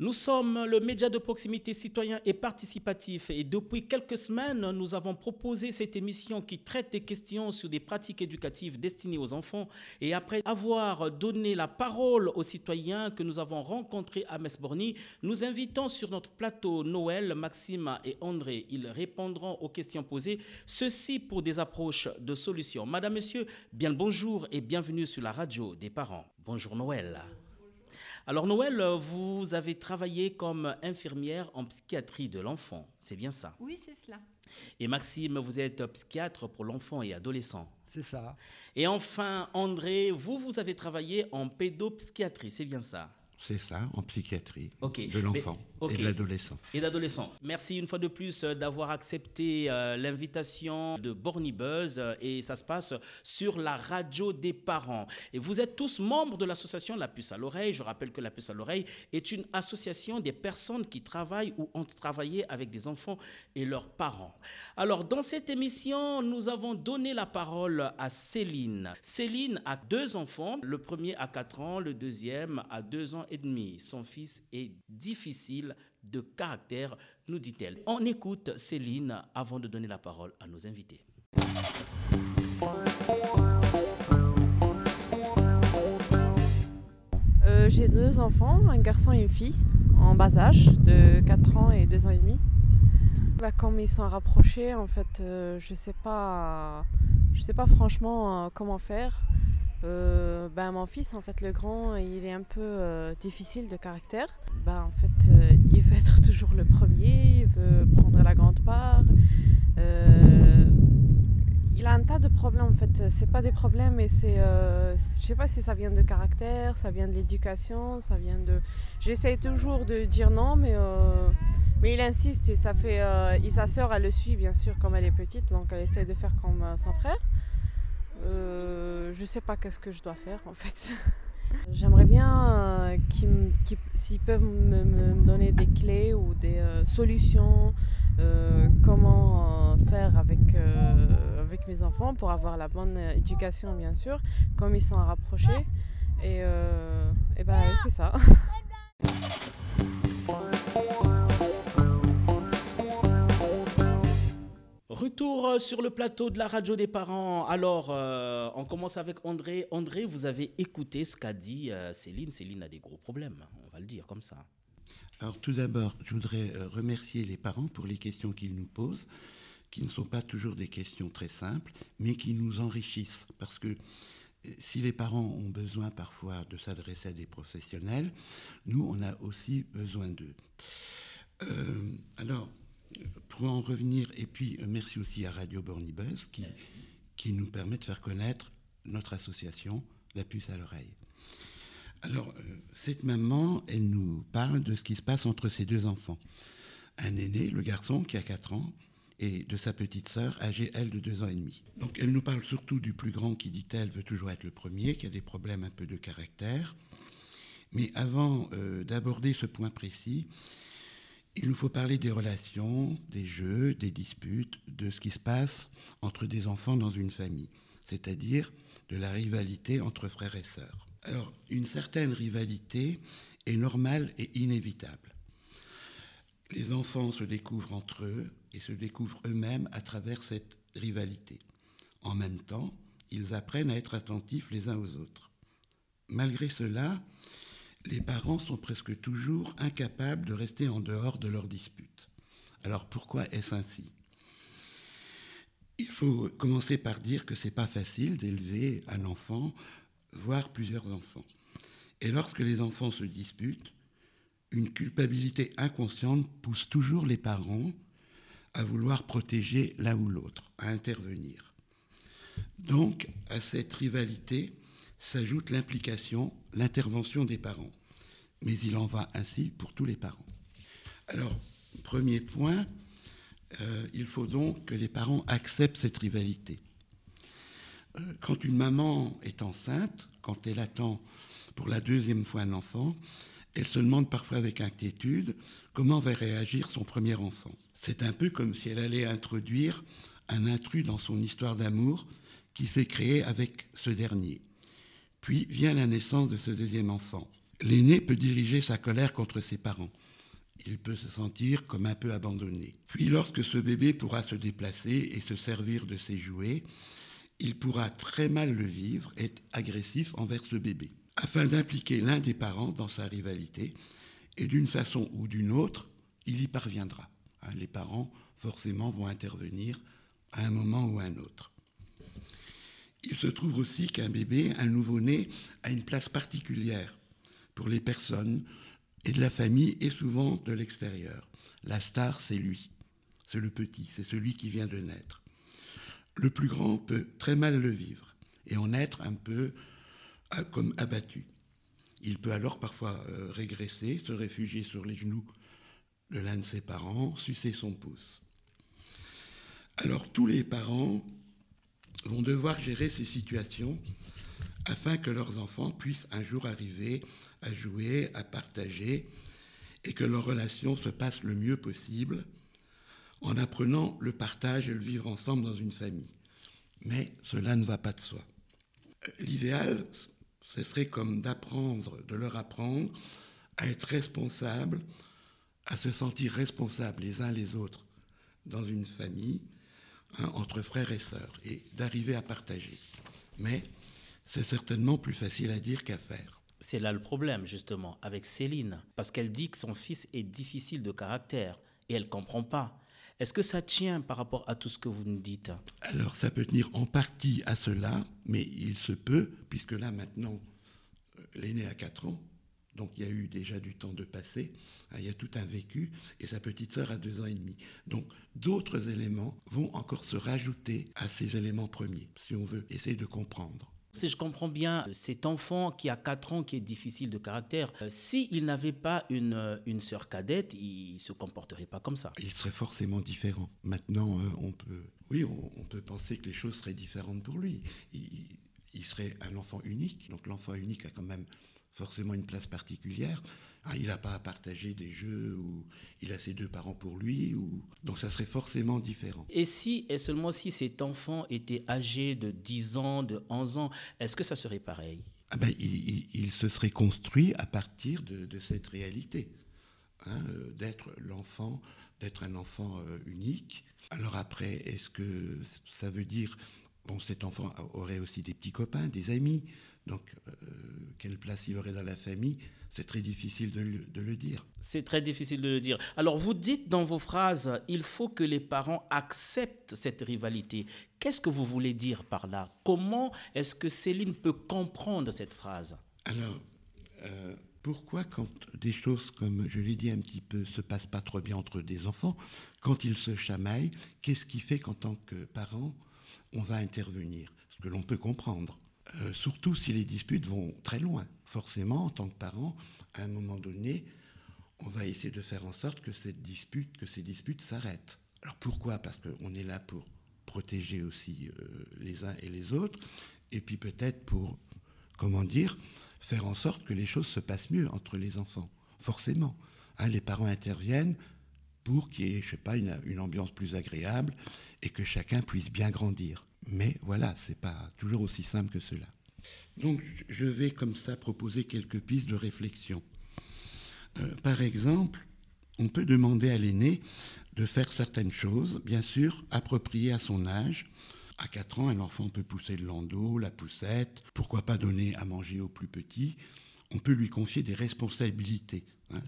Nous sommes le média de proximité citoyen et participatif et depuis quelques semaines, nous avons proposé cette émission qui traite des questions sur des pratiques éducatives destinées aux enfants et après avoir donné la parole aux citoyens que nous avons rencontrés à Mesborny, nous invitons sur notre plateau Noël, Maxime et André. Ils répondront aux questions posées, ceci pour des approches de solutions. Madame, Monsieur, bien le bonjour et bienvenue sur la radio des parents. Bonjour Noël. Alors Noël, vous avez travaillé comme infirmière en psychiatrie de l'enfant, c'est bien ça? Oui, c'est cela. Et Maxime, vous êtes psychiatre pour l'enfant et adolescent. C'est ça. Et enfin, André, vous, vous avez travaillé en pédopsychiatrie, c'est bien ça? C'est ça, en psychiatrie Ok. de l'enfant Ok. et de l'adolescent. Et d'adolescents. Merci une fois de plus euh, d'avoir accepté euh, l'invitation de Borny Buzz euh, et ça se passe sur la radio des parents. Et vous êtes tous membres de l'association La Puce à l'oreille. Je rappelle que La Puce à l'oreille est une association des personnes qui travaillent ou ont travaillé avec des enfants et leurs parents. Alors dans cette émission, nous avons donné la parole à Céline. Céline a deux enfants, le premier a 4 ans, le deuxième a 2 ans Son fils est difficile de caractère, nous dit-elle. On écoute Céline avant de donner la parole à nos invités. Euh, J'ai deux enfants, un garçon et une fille, en bas âge, de 4 ans et 2 ans et demi. Bah, comme ils sont rapprochés, en fait, euh, je sais sais pas franchement euh, comment faire. Euh, ben, mon fils, en fait, le grand, il est un peu euh, difficile de caractère. Ben, en fait, euh, il veut être toujours le premier, il veut prendre la grande part. Euh, il a un tas de problèmes en fait. C'est pas des problèmes, mais c'est, je sais pas si ça vient de caractère, ça vient de l'éducation, ça vient de. J'essaye toujours de dire non, mais mais il insiste et ça fait. et sa sœur, elle le suit bien sûr comme elle est petite, donc elle essaye de faire comme son frère. Euh, je sais pas qu'est-ce que je dois faire en fait. J'aimerais bien euh, qu'ils s'ils peuvent me, me- donner des clés ou des euh, solutions, euh, comment faire avec, avec mes enfants pour avoir la bonne éducation bien sûr, comme ils sont rapprochés. Et, et ben c'est ça. Retour euh, sur le plateau de la radio des parents. Alors, euh, on commence avec André. André, vous avez écouté ce qu'a dit euh, Céline. Céline a des gros problèmes, on va le dire comme ça. Alors tout d'abord, je voudrais remercier les parents pour les questions qu'ils nous posent, qui ne sont pas toujours des questions très simples, mais qui nous enrichissent. Parce que si les parents ont besoin parfois de s'adresser à des professionnels, nous, on a aussi besoin d'eux. Euh, alors, pour en revenir, et puis euh, merci aussi à Radio Bornibus qui, qui nous permet de faire connaître notre association, La Puce à l'oreille. Alors, euh, cette maman, elle nous parle de ce qui se passe entre ses deux enfants. Un aîné, le garçon, qui a 4 ans, et de sa petite sœur, âgée, elle, de 2 ans et demi. Donc, elle nous parle surtout du plus grand qui, dit-elle, veut toujours être le premier, qui a des problèmes un peu de caractère. Mais avant euh, d'aborder ce point précis, il nous faut parler des relations, des jeux, des disputes, de ce qui se passe entre des enfants dans une famille, c'est-à-dire de la rivalité entre frères et sœurs. Alors, une certaine rivalité est normale et inévitable. Les enfants se découvrent entre eux et se découvrent eux-mêmes à travers cette rivalité. En même temps, ils apprennent à être attentifs les uns aux autres. Malgré cela, les parents sont presque toujours incapables de rester en dehors de leurs disputes. Alors pourquoi est-ce ainsi? Il faut commencer par dire que c'est pas facile d'élever un enfant, voire plusieurs enfants. Et lorsque les enfants se disputent, une culpabilité inconsciente pousse toujours les parents à vouloir protéger l'un ou l'autre, à intervenir. Donc, à cette rivalité s'ajoute l'implication, l'intervention des parents. Mais il en va ainsi pour tous les parents. Alors, premier point, euh, il faut donc que les parents acceptent cette rivalité. Euh, quand une maman est enceinte, quand elle attend pour la deuxième fois un enfant, elle se demande parfois avec inquiétude comment va réagir son premier enfant. C'est un peu comme si elle allait introduire un intrus dans son histoire d'amour qui s'est créée avec ce dernier. Puis vient la naissance de ce deuxième enfant. L'aîné peut diriger sa colère contre ses parents. Il peut se sentir comme un peu abandonné. Puis lorsque ce bébé pourra se déplacer et se servir de ses jouets, il pourra très mal le vivre, être agressif envers ce bébé. Afin d'impliquer l'un des parents dans sa rivalité, et d'une façon ou d'une autre, il y parviendra. Hein, les parents, forcément, vont intervenir à un moment ou à un autre. Il se trouve aussi qu'un bébé, un nouveau-né, a une place particulière pour les personnes et de la famille et souvent de l'extérieur. La star, c'est lui, c'est le petit, c'est celui qui vient de naître. Le plus grand peut très mal le vivre et en être un peu euh, comme abattu. Il peut alors parfois euh, régresser, se réfugier sur les genoux de l'un de ses parents, sucer son pouce. Alors tous les parents vont devoir gérer ces situations afin que leurs enfants puissent un jour arriver à jouer, à partager, et que leur relation se passe le mieux possible en apprenant le partage et le vivre ensemble dans une famille. Mais cela ne va pas de soi. L'idéal, ce serait comme d'apprendre, de leur apprendre à être responsables, à se sentir responsables les uns les autres dans une famille, hein, entre frères et sœurs, et d'arriver à partager. Mais c'est certainement plus facile à dire qu'à faire. C'est là le problème, justement, avec Céline, parce qu'elle dit que son fils est difficile de caractère et elle ne comprend pas. Est-ce que ça tient par rapport à tout ce que vous nous dites? Alors, ça peut tenir en partie à cela, mais il se peut, puisque là, maintenant, euh, l'aîné a 4 ans, donc il y a eu déjà du temps de passer, hein, il y a tout un vécu, et sa petite sœur a 2 ans et demi. Donc d'autres éléments vont encore se rajouter à ces éléments premiers, si on veut essayer de comprendre. Si je comprends bien, cet enfant qui a 4 ans, qui est difficile de caractère, euh, s'il n'avait pas une, euh, une sœur cadette, il ne se comporterait pas comme ça. Il serait forcément différent. Maintenant, euh, on peut, oui, on, peut penser que les choses seraient différentes pour lui. il serait un enfant unique, donc l'enfant unique a quand même forcément une place particulière. Ah, il n'a pas à partager des jeux où il a ses deux parents pour lui, ou... donc ça serait forcément différent. Et si, et seulement si cet enfant était âgé de 10 ans, de 11 ans, est-ce que ça serait pareil? Ah ben, il, se serait construit à partir de, cette réalité, hein, euh, d'être l'enfant, d'être un enfant euh, unique. Alors après, est-ce que ça veut dire, bon, cet enfant aurait aussi des petits copains, des amis, donc, euh, quelle place il aurait dans la famille C'est très difficile de le, dire. C'est très difficile de le dire. Alors, vous dites dans vos phrases, il faut que les parents acceptent cette rivalité. Qu'est-ce que vous voulez dire par là? Comment est-ce que Céline peut comprendre cette phrase? Alors, euh, pourquoi quand des choses, comme je l'ai dit un petit peu, se passent pas trop bien entre des enfants, quand ils se chamaillent, qu'est-ce qui fait qu'en tant que parent, on va intervenir? Ce que l'on peut comprendre. Euh, surtout si les disputes vont très loin. Forcément, en tant que parent, à un moment donné, on va essayer de faire en sorte que cette dispute, que ces disputes s'arrêtent. Alors pourquoi? Parce qu'on est là pour protéger aussi euh, les uns et les autres, et puis peut-être pour, comment dire, faire en sorte que les choses se passent mieux entre les enfants. Forcément. Hein, les parents interviennent pour qu'il y ait, je sais pas, une ambiance plus agréable et que chacun puisse bien grandir. Mais voilà, ce n'est pas toujours aussi simple que cela. Donc je vais comme ça proposer quelques pistes de réflexion. Euh, par exemple, on peut demander à l'aîné de faire certaines choses, bien sûr, appropriées à son âge. À 4 ans, un enfant peut pousser le landau, la poussette, pourquoi pas donner à manger au plus petit. On peut lui confier des responsabilités. Hein,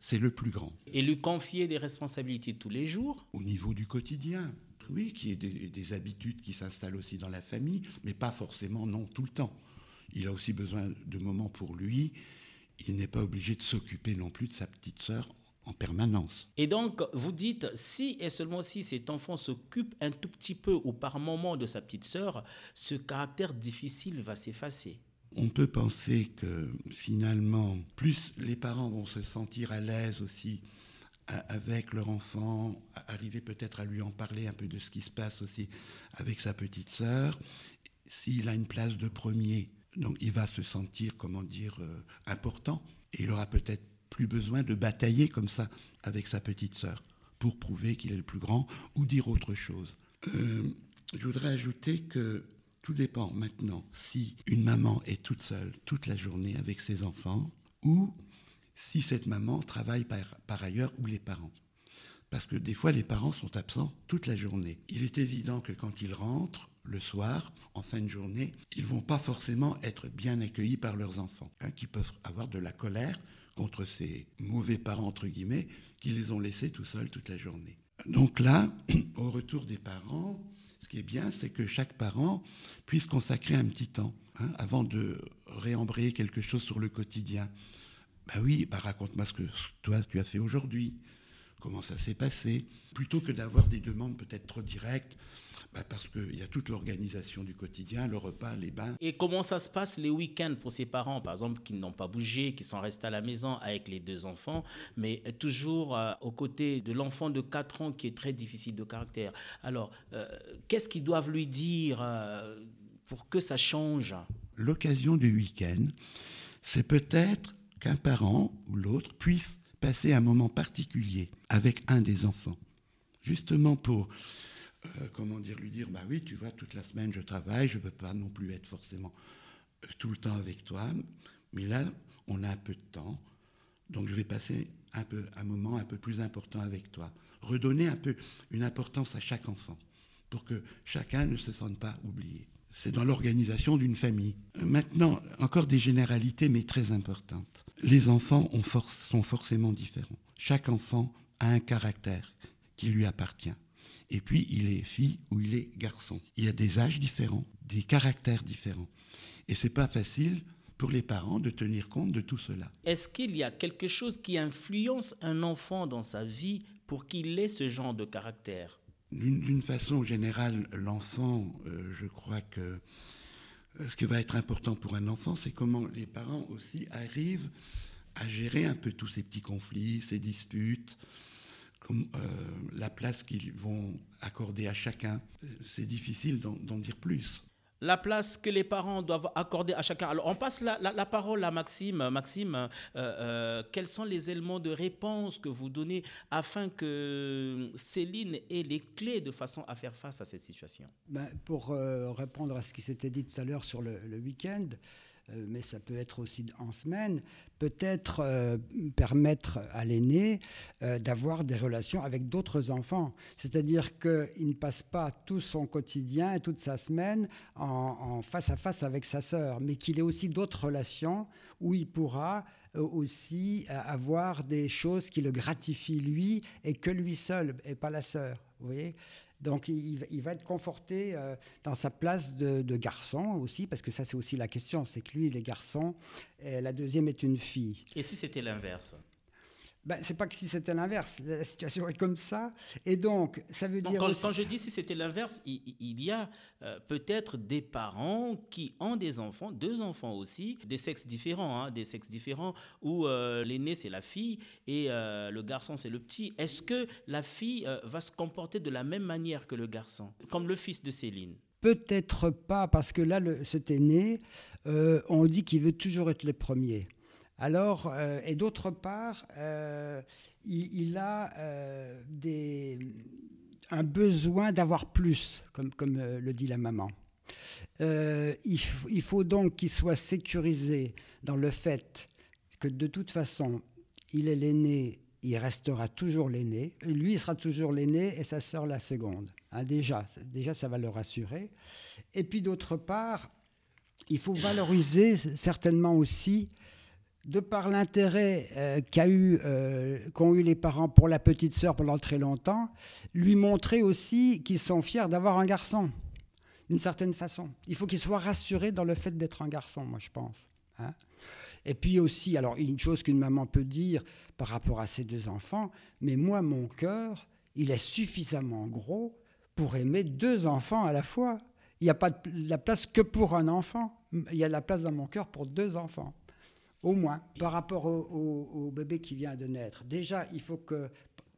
c'est le plus grand. Et lui confier des responsabilités tous les jours? Au niveau du quotidien, oui, qui est des, habitudes qui s'installent aussi dans la famille, mais pas forcément non tout le temps. Il a aussi besoin de moments pour lui. Il n'est pas obligé de s'occuper non plus de sa petite sœur en permanence. Et donc, vous dites, si et seulement si cet enfant s'occupe un tout petit peu ou par moment de sa petite sœur, ce caractère difficile va s'effacer. On peut penser que finalement, plus les parents vont se sentir à l'aise aussi avec leur enfant, arriver peut-être à lui en parler un peu de ce qui se passe aussi avec sa petite sœur. S'il a une place de premier, donc il va se sentir, comment dire, euh, important, et il aura peut-être plus besoin de batailler comme ça avec sa petite sœur pour prouver qu'il est le plus grand ou dire autre chose. Euh, je voudrais ajouter que Tout dépend maintenant si une maman est toute seule toute la journée avec ses enfants ou si cette maman travaille par, ailleurs ou les parents. Parce que des fois, les parents sont absents toute la journée. Il est évident que quand ils rentrent, le soir, en fin de journée, ils vont pas forcément être bien accueillis par leurs enfants, hein, qui peuvent avoir de la colère contre ces mauvais parents, entre guillemets, qui les ont laissés tout seuls toute la journée. Donc là, au retour des parents, ce qui est bien, c'est que chaque parent puisse consacrer un petit temps hein, avant de réembrayer quelque chose sur le quotidien. Ben oui, bah raconte-moi ce que toi tu as fait aujourd'hui, comment ça s'est passé, plutôt que d'avoir des demandes peut-être trop directes. Bah, parce qu'il y a toute l'organisation du quotidien, le repas, les bains. Et comment ça se passe les week-ends pour ces parents, par exemple, qui n'ont pas bougé, qui sont restés à la maison avec les deux enfants, mais toujours euh, aux côtés de l'enfant de 4 ans qui est très difficile de caractère? Alors, euh, qu'est-ce qu'ils doivent lui dire euh, pour que ça change? L'occasion du week-end, c'est peut-être qu'un parent ou l'autre puisse passer un moment particulier avec un des enfants, justement pour euh, comment dire, lui dire, bah oui, tu vois, toute la semaine je travaille, je ne peux pas non plus être forcément euh, tout le temps avec toi, mais là, on a un peu de temps, donc je vais passer un, peu, un moment un peu plus important avec toi. Redonner un peu une importance à chaque enfant, pour que chacun ne se sente pas oublié. C'est dans l'organisation d'une famille. Maintenant, encore des généralités, mais très importantes. Les enfants ont sont forcément différents. Chaque enfant a un caractère qui lui appartient et puis il est fille ou il est garçon. Il y a des âges différents, des caractères différents. Et c'est pas facile pour les parents de tenir compte de tout cela. Est-ce qu'il y a quelque chose qui influence un enfant dans sa vie pour qu'il ait ce genre de caractère? D'une façon générale, l'enfant, euh, je crois que ce qui va être important pour un enfant, c'est comment les parents aussi arrivent à gérer un peu tous ces petits conflits, ces disputes, euh, la place qu'ils vont accorder à chacun. C'est difficile d'en dire plus. La place que les parents doivent accorder à chacun. Alors, on passe la, parole à Maxime. Maxime, euh, euh, quels sont les éléments de réponse que vous donnez afin que Céline ait les clés de façon à faire face à cette situation? Ben, Pour répondre à ce qui s'était dit tout à l'heure sur le, week-end, euh, mais ça peut être aussi en semaine, peut-être euh, permettre à l'aîné euh, d'avoir des relations avec d'autres enfants. C'est-à-dire qu'il ne passe pas tout son quotidien et toute sa semaine en, face à face avec sa sœur, mais qu'il ait aussi d'autres relations où il pourra aussi avoir des choses qui le gratifient lui et que lui seul et pas la sœur. Vous voyez? Donc il, va être conforté euh, dans sa place de, garçon aussi, parce que ça c'est aussi la question, c'est que lui il est garçon, et la deuxième est une fille. Et si c'était l'inverse? Ben, c'est pas que si c'était l'inverse, la situation est comme ça. Et donc, ça veut dire. Quand, je dis si c'était l'inverse, il, y a euh, peut-être des parents qui ont des enfants, deux enfants aussi, des sexes différents, hein, des sexes différents, où euh, l'aîné c'est la fille et euh, le garçon c'est le petit. Est-ce que la fille va se comporter de la même manière que le garçon, comme le fils de Céline? Peut-être pas, parce que là, le, cet aîné, on dit qu'il veut toujours être le premier. Alors, euh, et d'autre part, euh, il, a euh, un besoin d'avoir plus, comme, le dit la maman. Il, faut donc qu'il soit sécurisé dans le fait que de toute façon, il est l'aîné, il restera toujours l'aîné. Lui, il sera toujours l'aîné et sa sœur la seconde. Hein, déjà, déjà, ça va le rassurer. Et puis d'autre part, il faut valoriser certainement aussi de par l'intérêt euh, euh, qu'ont eu les parents pour la petite sœur pendant très longtemps, lui montrer aussi qu'ils sont fiers d'avoir un garçon, d'une certaine façon. Il faut qu'il soit rassuré dans le fait d'être un garçon, moi je pense. Hein. Et puis aussi, alors une chose qu'une maman peut dire par rapport à ses deux enfants, mais moi mon cœur, il est suffisamment gros pour aimer deux enfants à la fois. Il n'y a pas de, la place que pour un enfant. Il y a la place dans mon cœur pour deux enfants au moins, par rapport au, bébé qui vient de naître. Déjà, il faut que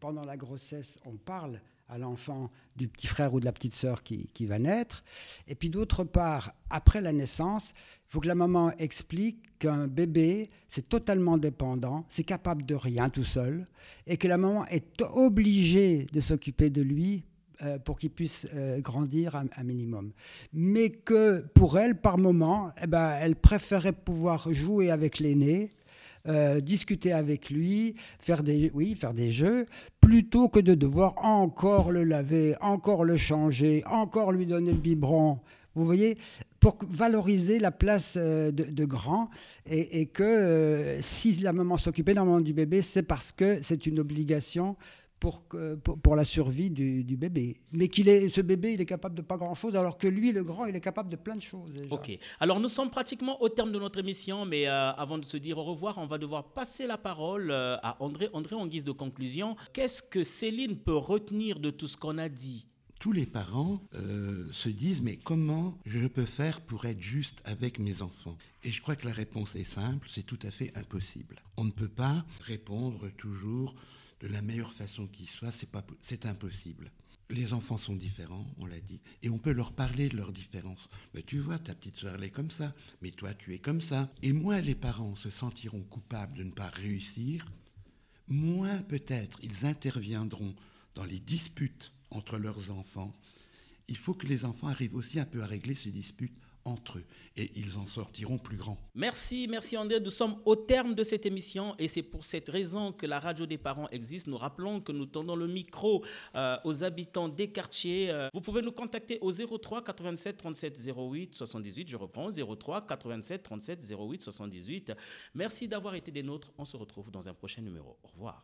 pendant la grossesse, on parle à l'enfant du petit frère ou de la petite sœur qui, va naître. Et puis d'autre part, après la naissance, il faut que la maman explique qu'un bébé, c'est totalement dépendant, c'est capable de rien tout seul, et que la maman est obligée de s'occuper de lui euh, pour qu'il puisse euh, grandir un, minimum. Mais que pour elle, par moment, eh ben, elle préférait pouvoir jouer avec l'aîné. discuter avec lui, faire des, oui, faire des jeux, plutôt que de devoir encore le laver, encore le changer, encore lui donner le biberon. Vous voyez, pour valoriser la place euh, de, grand et, que euh, si la maman s'occupait normalement du bébé, c'est parce que c'est une obligation pour, pour, la survie du, bébé. Mais qu'il est, ce bébé, il est capable de pas grand-chose, alors que lui, le grand, il est capable de plein de choses. Ok. Alors nous sommes pratiquement au terme de notre émission, mais euh, avant de se dire au revoir, on va devoir passer la parole à André. André, en guise de conclusion, qu'est-ce que Céline peut retenir de tout ce qu'on a dit? Tous les parents euh, se disent mais comment je peux faire pour être juste avec mes enfants? Et je crois que la réponse est simple, c'est tout à fait impossible. On ne peut pas répondre toujours de la meilleure façon qui soit, c'est, impossible. Les enfants sont différents, on l'a dit, et on peut leur parler de leurs différences. Mais tu vois, ta petite soeur, elle est comme ça, mais toi, tu es comme ça. Et moins les parents se sentiront coupables de ne pas réussir, moins peut-être ils interviendront dans les disputes entre leurs enfants, il faut que les enfants arrivent aussi un peu à régler ces disputes entre eux et ils en sortiront plus grands. Merci, merci André. Nous sommes au terme de cette émission et c'est pour cette raison que la radio des parents existe. Nous rappelons que nous tendons le micro euh, aux habitants des quartiers. Euh, vous pouvez nous contacter au 03 87 37 08 78. Je reprends 03 87 37 08 78. Merci d'avoir été des nôtres. On se retrouve dans un prochain numéro. Au revoir.